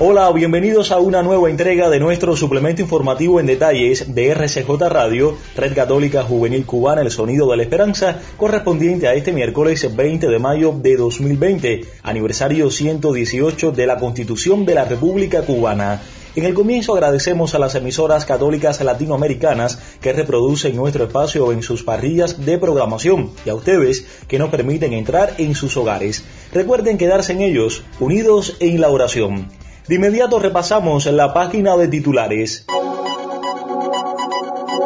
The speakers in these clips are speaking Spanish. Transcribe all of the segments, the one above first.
Hola, bienvenidos a una nueva entrega de nuestro suplemento informativo en detalles de RCJ Radio, Red Católica Juvenil Cubana, el sonido de la esperanza, correspondiente a este miércoles 20 de mayo de 2020, aniversario 118 de la Constitución de la República Cubana. En el comienzo agradecemos a las emisoras católicas latinoamericanas que reproducen nuestro espacio en sus parrillas de programación y a ustedes que nos permiten entrar en sus hogares. Recuerden quedarse en ellos, unidos en la oración. De inmediato repasamos la página de titulares.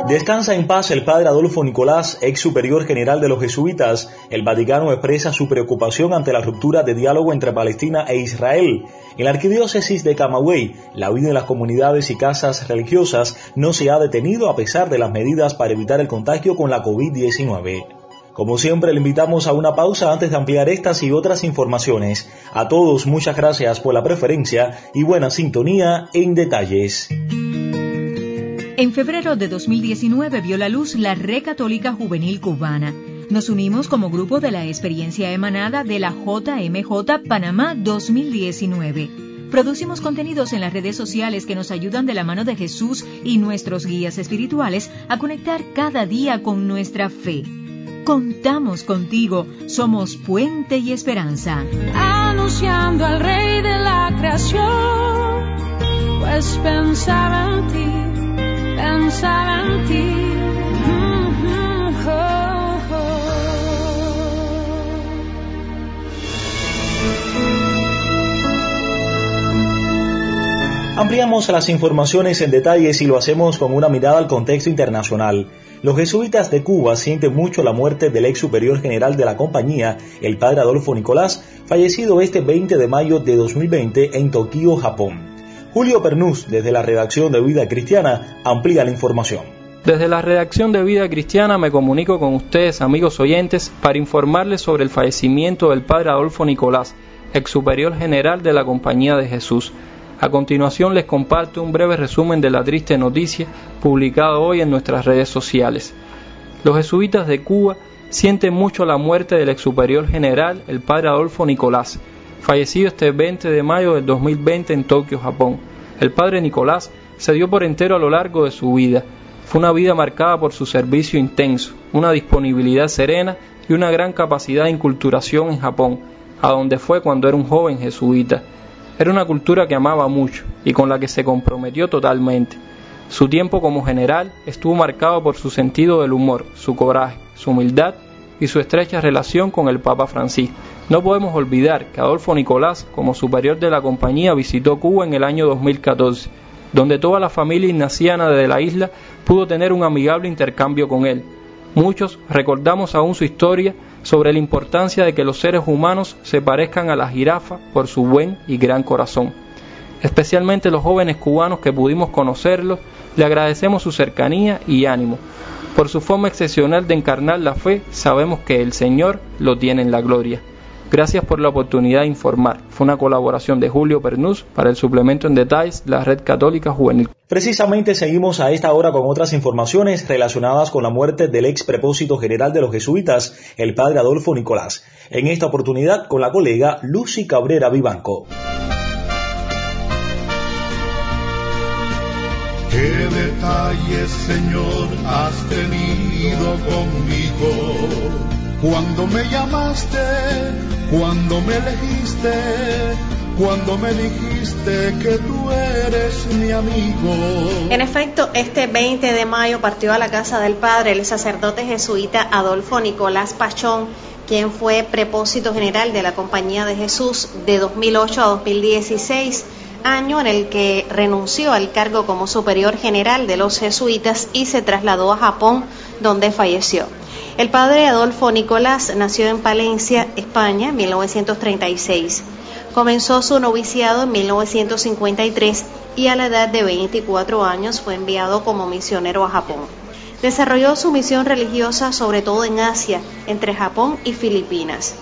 Descansa en paz el padre Adolfo Nicolás, ex superior general de los jesuitas. El Vaticano expresa su preocupación ante la ruptura de diálogo entre Palestina e Israel. En la arquidiócesis de Camagüey, la vida en las comunidades y casas religiosas no se ha detenido a pesar de las medidas para evitar el contagio con la COVID-19. Como siempre, le invitamos a una pausa antes de ampliar estas y otras informaciones. A todos, muchas gracias por la preferencia y buena sintonía en detalles. En febrero de 2019 vio la luz la Red Católica Juvenil Cubana. Nos unimos como grupo de la experiencia emanada de la JMJ Panamá 2019. Producimos contenidos en las redes sociales que nos ayudan de la mano de Jesús y nuestros guías espirituales a conectar cada día con nuestra fe. Contamos contigo, somos puente y esperanza. Anunciando al Rey de la creación, pues pensaba en ti, pensaba en ti. Mm-hmm, oh, oh. Ampliamos las informaciones en detalles y lo hacemos con una mirada al contexto internacional. Los jesuitas de Cuba sienten mucho la muerte del ex superior general de la compañía, el padre Adolfo Nicolás, fallecido este 20 de mayo de 2020 en Tokio, Japón. Julio Pernús, desde la redacción de Vida Cristiana, amplía la información. Desde la redacción de Vida Cristiana me comunico con ustedes, amigos oyentes, para informarles sobre el fallecimiento del padre Adolfo Nicolás, ex superior general de la Compañía de Jesús. A continuación les comparto un breve resumen de la triste noticia publicada hoy en nuestras redes sociales. Los jesuitas de Cuba sienten mucho la muerte del ex superior general, el padre Adolfo Nicolás, fallecido este 20 de mayo del 2020 en Tokio, Japón. El padre Nicolás se dio por entero a lo largo de su vida. Fue una vida marcada por su servicio intenso, una disponibilidad serena y una gran capacidad de inculturación en Japón, a donde fue cuando era un joven jesuita. Era una cultura que amaba mucho y con la que se comprometió totalmente. Su tiempo como general estuvo marcado por su sentido del humor, su coraje, su humildad y su estrecha relación con el Papa Francisco. No podemos olvidar que Adolfo Nicolás, como superior de la compañía, visitó Cuba en el año 2014, donde toda la familia ignaciana de la isla pudo tener un amigable intercambio con él. Muchos recordamos aún su historia sobre la importancia de que los seres humanos se parezcan a la jirafa por su buen y gran corazón. Especialmente los jóvenes cubanos que pudimos conocerlos, le agradecemos su cercanía y ánimo. Por su forma excepcional de encarnar la fe, sabemos que el Señor lo tiene en la gloria. Gracias por la oportunidad de informar. Fue una colaboración de Julio Pernús para el suplemento en detalles de la Red Católica Juvenil. Precisamente seguimos a esta hora con otras informaciones relacionadas con la muerte del ex prepósito general de los jesuitas, el padre Adolfo Nicolás. En esta oportunidad con la colega Lucy Cabrera Vivanco. ¿Qué detalles, Señor, has tenido conmigo? Cuando me llamaste, cuando me elegiste, cuando me dijiste que tú eres mi amigo. En efecto, este 20 de mayo partió a la casa del Padre el sacerdote jesuita Adolfo Nicolás Pachón, quien fue prepósito general de la Compañía de Jesús de 2008 a 2016 año en el que renunció al cargo como superior general de los jesuitas y se trasladó a Japón, donde falleció. El padre Adolfo Nicolás nació en Palencia, España, en 1936. Comenzó su noviciado en 1953 y a la edad de 24 años fue enviado como misionero a Japón. Desarrolló su misión religiosa sobre todo en Asia, entre Japón y Filipinas.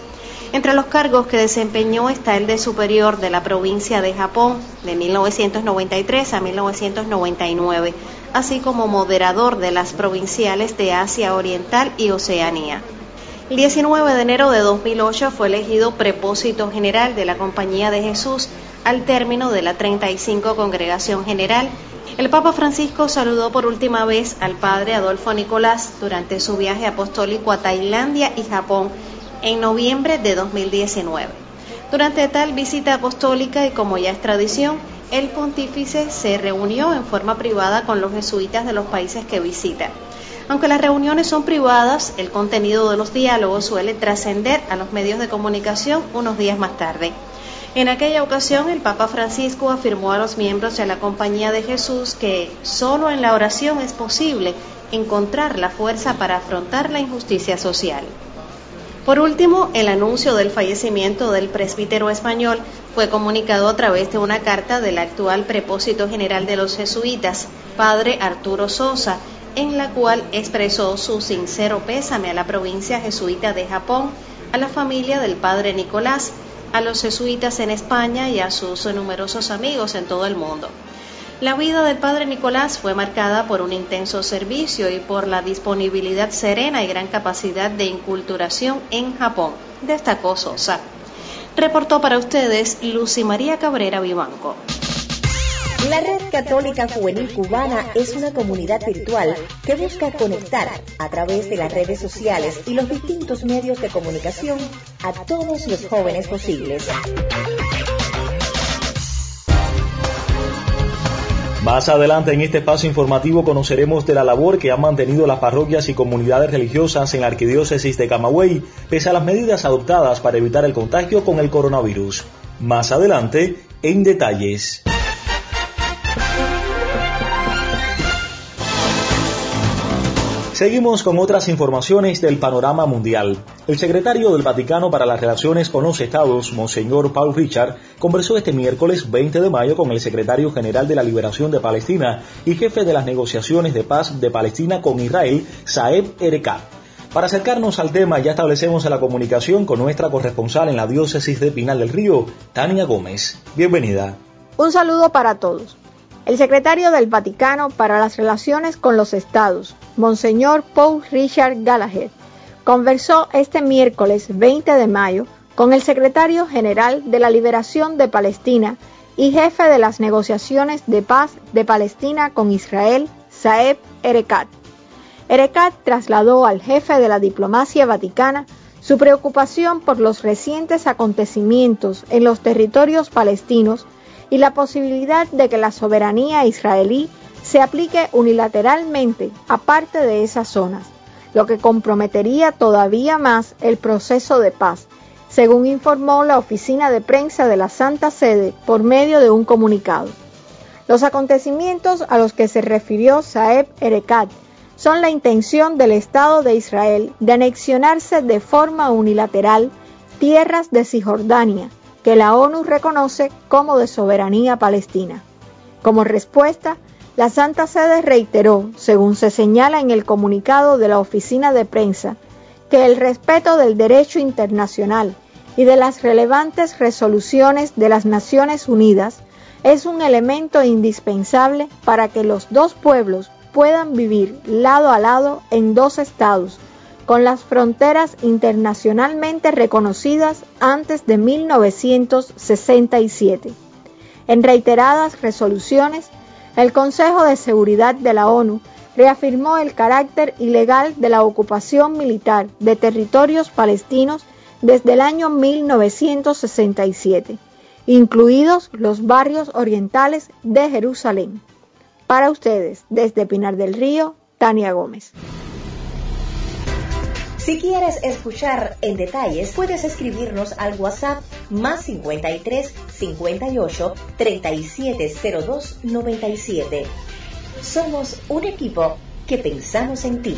Entre los cargos que desempeñó está el de superior de la provincia de Japón de 1993 a 1999, así como moderador de las provinciales de Asia Oriental y Oceanía. El 19 de enero de 2008 fue elegido prepósito general de la Compañía de Jesús al término de la 35 Congregación General. El Papa Francisco saludó por última vez al padre Adolfo Nicolás durante su viaje apostólico a Tailandia y Japón en noviembre de 2019. Durante tal visita apostólica y como ya es tradición, el pontífice se reunió en forma privada con los jesuitas de los países que visita. Aunque las reuniones son privadas, el contenido de los diálogos suele trascender a los medios de comunicación unos días más tarde. En aquella ocasión, el Papa Francisco afirmó a los miembros de la Compañía de Jesús que solo en la oración es posible encontrar la fuerza para afrontar la injusticia social. Por último, el anuncio del fallecimiento del presbítero español fue comunicado a través de una carta del actual prepósito general de los jesuitas, padre Arturo Sosa, en la cual expresó su sincero pésame a la provincia jesuita de Japón, a la familia del padre Nicolás, a los jesuitas en España y a sus numerosos amigos en todo el mundo. La vida del padre Nicolás fue marcada por un intenso servicio y por la disponibilidad serena y gran capacidad de inculturación en Japón, destacó Sosa. Reportó para ustedes Lucy María Cabrera Vivanco. La Red Católica Juvenil Cubana es una comunidad virtual que busca conectar a través de las redes sociales y los distintos medios de comunicación a todos los jóvenes posibles. Más adelante en este espacio informativo conoceremos de la labor que han mantenido las parroquias y comunidades religiosas en la arquidiócesis de Camagüey, pese a las medidas adoptadas para evitar el contagio con el coronavirus. Más adelante, en detalles. Seguimos con otras informaciones del panorama mundial. El secretario del Vaticano para las Relaciones con los Estados, Monseñor Paul Richard, conversó este miércoles 20 de mayo con el secretario general de la Liberación de Palestina y jefe de las negociaciones de paz de Palestina con Israel, Saeb Erekat. Para acercarnos al tema ya establecemos la comunicación con nuestra corresponsal en la diócesis de Pinal del Río, Tania Gómez. Bienvenida. Un saludo para todos. El secretario del Vaticano para las Relaciones con los Estados, Monseñor Paul Richard Gallagher, conversó este miércoles 20 de mayo con el secretario general de la Liberación de Palestina y jefe de las negociaciones de paz de Palestina con Israel, Saeb Erekat. Erekat trasladó al jefe de la diplomacia vaticana su preocupación por los recientes acontecimientos en los territorios palestinos y la posibilidad de que la soberanía israelí se aplique unilateralmente a parte de esas zonas, lo que comprometería todavía más el proceso de paz, según informó la oficina de prensa de la Santa Sede por medio de un comunicado. Los acontecimientos a los que se refirió Saeb Erekat son la intención del Estado de Israel de anexionarse de forma unilateral tierras de Cisjordania, que la ONU reconoce como de soberanía palestina. Como respuesta, la Santa Sede reiteró, según se señala en el comunicado de la oficina de prensa, que el respeto del derecho internacional y de las relevantes resoluciones de las Naciones Unidas es un elemento indispensable para que los dos pueblos puedan vivir lado a lado en dos estados con las fronteras internacionalmente reconocidas antes de 1967. En reiteradas resoluciones, el Consejo de Seguridad de la ONU reafirmó el carácter ilegal de la ocupación militar de territorios palestinos desde el año 1967, incluidos los barrios orientales de Jerusalén. Para ustedes, desde Pinar del Río, Tania Gómez. Si quieres escuchar en detalles, puedes escribirnos al WhatsApp más 53 58 3702 97. Somos un equipo que pensamos en ti.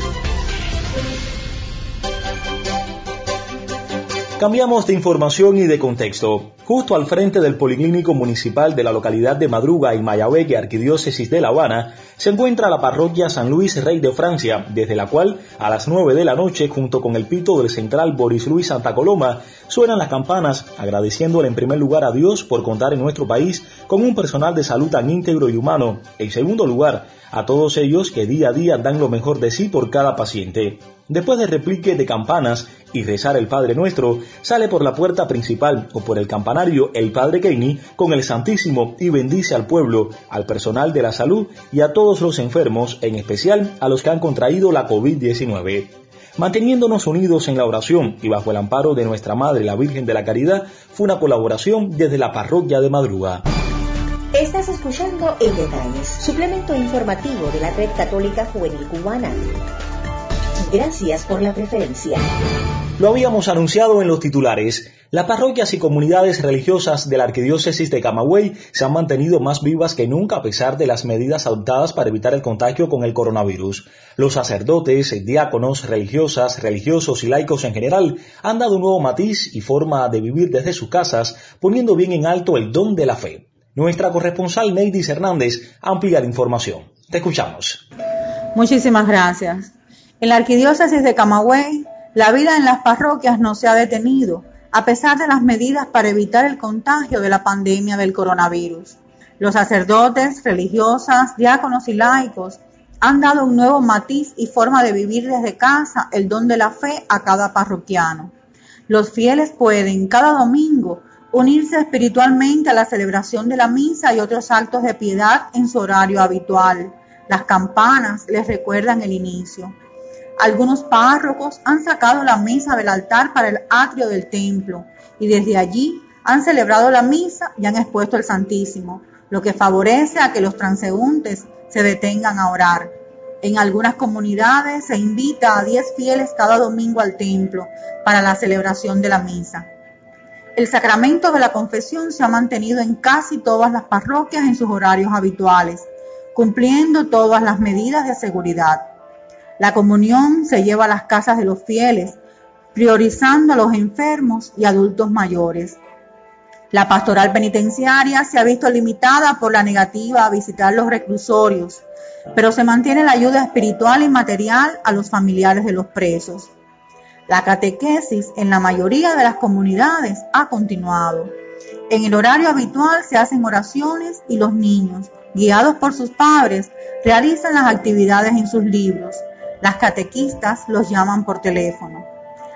Cambiamos de información y de contexto. Justo al frente del Policlínico Municipal de la localidad de Madruga, en Mayabeque, Arquidiócesis de La Habana, se encuentra la parroquia San Luis Rey de Francia, desde la cual, a las 9 de la noche, junto con el pito del central Boris Luis Santa Coloma, suenan las campanas, agradeciéndole en primer lugar a Dios por contar en nuestro país con un personal de salud tan íntegro y humano. En segundo lugar, a todos ellos que día a día dan lo mejor de sí por cada paciente. Después de replique de campanas y rezar el Padre Nuestro, sale por la puerta principal o por el campanario el Padre Kenny con el Santísimo y bendice al pueblo, al personal de la salud y a todos los enfermos, en especial a los que han contraído la COVID-19. Manteniéndonos unidos en la oración y bajo el amparo de nuestra Madre la Virgen de la Caridad, fue una colaboración desde la parroquia de Madruga. Estás escuchando En Detalles, suplemento informativo de la Red Católica Juvenil Cubana. Gracias por la preferencia. Lo habíamos anunciado en los titulares. Las parroquias y comunidades religiosas de la Arquidiócesis de Camagüey se han mantenido más vivas que nunca a pesar de las medidas adoptadas para evitar el contagio con el coronavirus. Los sacerdotes, diáconos, religiosas, religiosos y laicos en general han dado un nuevo matiz y forma de vivir desde sus casas, poniendo bien en alto el don de la fe. Nuestra corresponsal Neidis Hernández amplía la información. Te escuchamos. Muchísimas gracias. En la arquidiócesis de Camagüey, la vida en las parroquias no se ha detenido, a pesar de las medidas para evitar el contagio de la pandemia del coronavirus. Los sacerdotes, religiosas, diáconos y laicos han dado un nuevo matiz y forma de vivir desde casa el don de la fe a cada parroquiano. Los fieles pueden cada domingo unirse espiritualmente a la celebración de la misa y otros actos de piedad en su horario habitual. Las campanas les recuerdan el inicio. Algunos párrocos han sacado la misa del altar para el atrio del templo y desde allí han celebrado la misa y han expuesto el Santísimo, lo que favorece a que los transeúntes se detengan a orar. En algunas comunidades se invita a 10 fieles cada domingo al templo para la celebración de la misa. El sacramento de la confesión se ha mantenido en casi todas las parroquias en sus horarios habituales, cumpliendo todas las medidas de seguridad. La comunión se lleva a las casas de los fieles, priorizando a los enfermos y adultos mayores. La pastoral penitenciaria se ha visto limitada por la negativa a visitar los reclusorios, pero se mantiene la ayuda espiritual y material a los familiares de los presos. La catequesis en la mayoría de las comunidades ha continuado. En el horario habitual se hacen oraciones y los niños, guiados por sus padres, realizan las actividades en sus libros. Las catequistas los llaman por teléfono.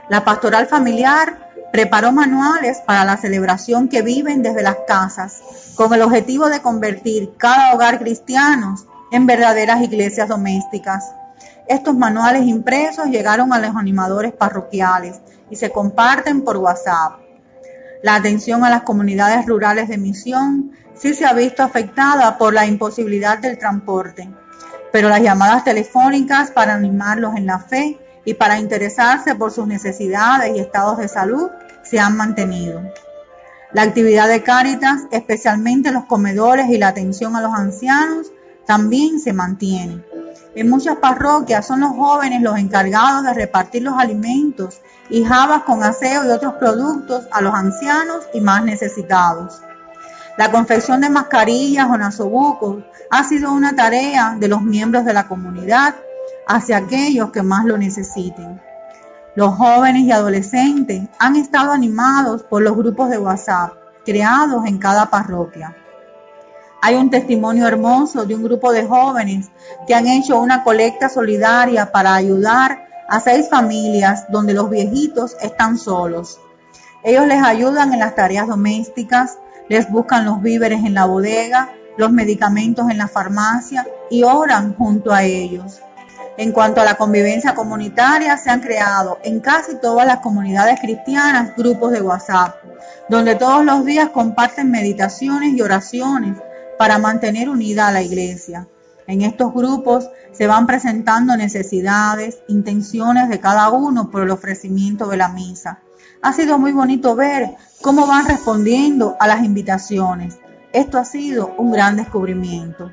La pastoral familiar preparó manuales para la celebración que viven desde las casas, con el objetivo de convertir cada hogar cristiano en verdaderas iglesias domésticas. Estos manuales impresos llegaron a los animadores parroquiales y se comparten por WhatsApp. La atención a las comunidades rurales de misión sí se ha visto afectada por la imposibilidad del transporte pero las llamadas telefónicas para animarlos en la fe y para interesarse por sus necesidades y estados de salud se han mantenido. La actividad de Cáritas, especialmente los comedores y la atención a los ancianos, también se mantiene. En muchas parroquias son los jóvenes los encargados de repartir los alimentos y jabas con aseo y otros productos a los ancianos y más necesitados. La confección de mascarillas o nasobucos ha sido una tarea de los miembros de la comunidad hacia aquellos que más lo necesiten. Los jóvenes y adolescentes han estado animados por los grupos de WhatsApp creados en cada parroquia. Hay un testimonio hermoso de un grupo de jóvenes que han hecho una colecta solidaria para ayudar a seis familias donde los viejitos están solos. Ellos les ayudan en las tareas domésticas, les buscan los víveres en la bodega los medicamentos en la farmacia y oran junto a ellos. En cuanto a la convivencia comunitaria, se han creado en casi todas las comunidades cristianas grupos de WhatsApp, donde todos los días comparten meditaciones y oraciones para mantener unida a la iglesia. En estos grupos se van presentando necesidades, intenciones de cada uno por el ofrecimiento de la misa. Ha sido muy bonito ver cómo van respondiendo a las invitaciones esto ha sido un gran descubrimiento.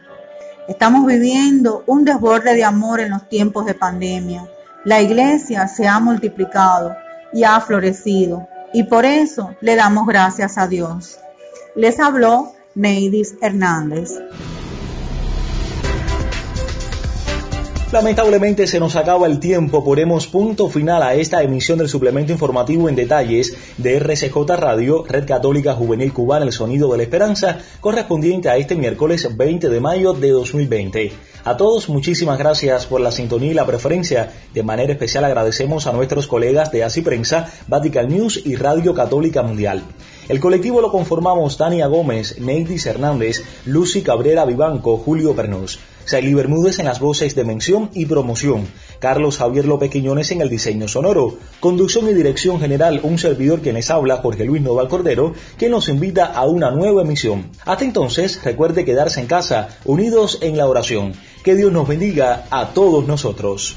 Estamos viviendo un desborde de amor en los tiempos de pandemia. La iglesia se ha multiplicado y ha florecido. y por eso le damos gracias a Dios. Les habló Neidis Hernández. Lamentablemente se nos acaba el tiempo, ponemos punto final a esta emisión del suplemento informativo en detalles de RCJ Radio, Red Católica Juvenil Cubana, el sonido de la esperanza, correspondiente a este miércoles 20 de mayo de 2020. A todos muchísimas gracias por la sintonía y la preferencia. De manera especial agradecemos a nuestros colegas de Así Prensa, Vatican News y Radio Católica Mundial. El colectivo lo conformamos Tania Gómez, Neidis Hernández, Lucy Cabrera Vivanco, Julio Pernús. Saily Bermúdez en las voces de mención y promoción, Carlos Javier López Quiñones en el diseño sonoro, conducción y dirección general, un servidor que les habla, Jorge Luis Noval Cordero, quien nos invita a una nueva emisión. Hasta entonces, recuerde quedarse en casa, unidos en la oración. Que Dios nos bendiga a todos nosotros.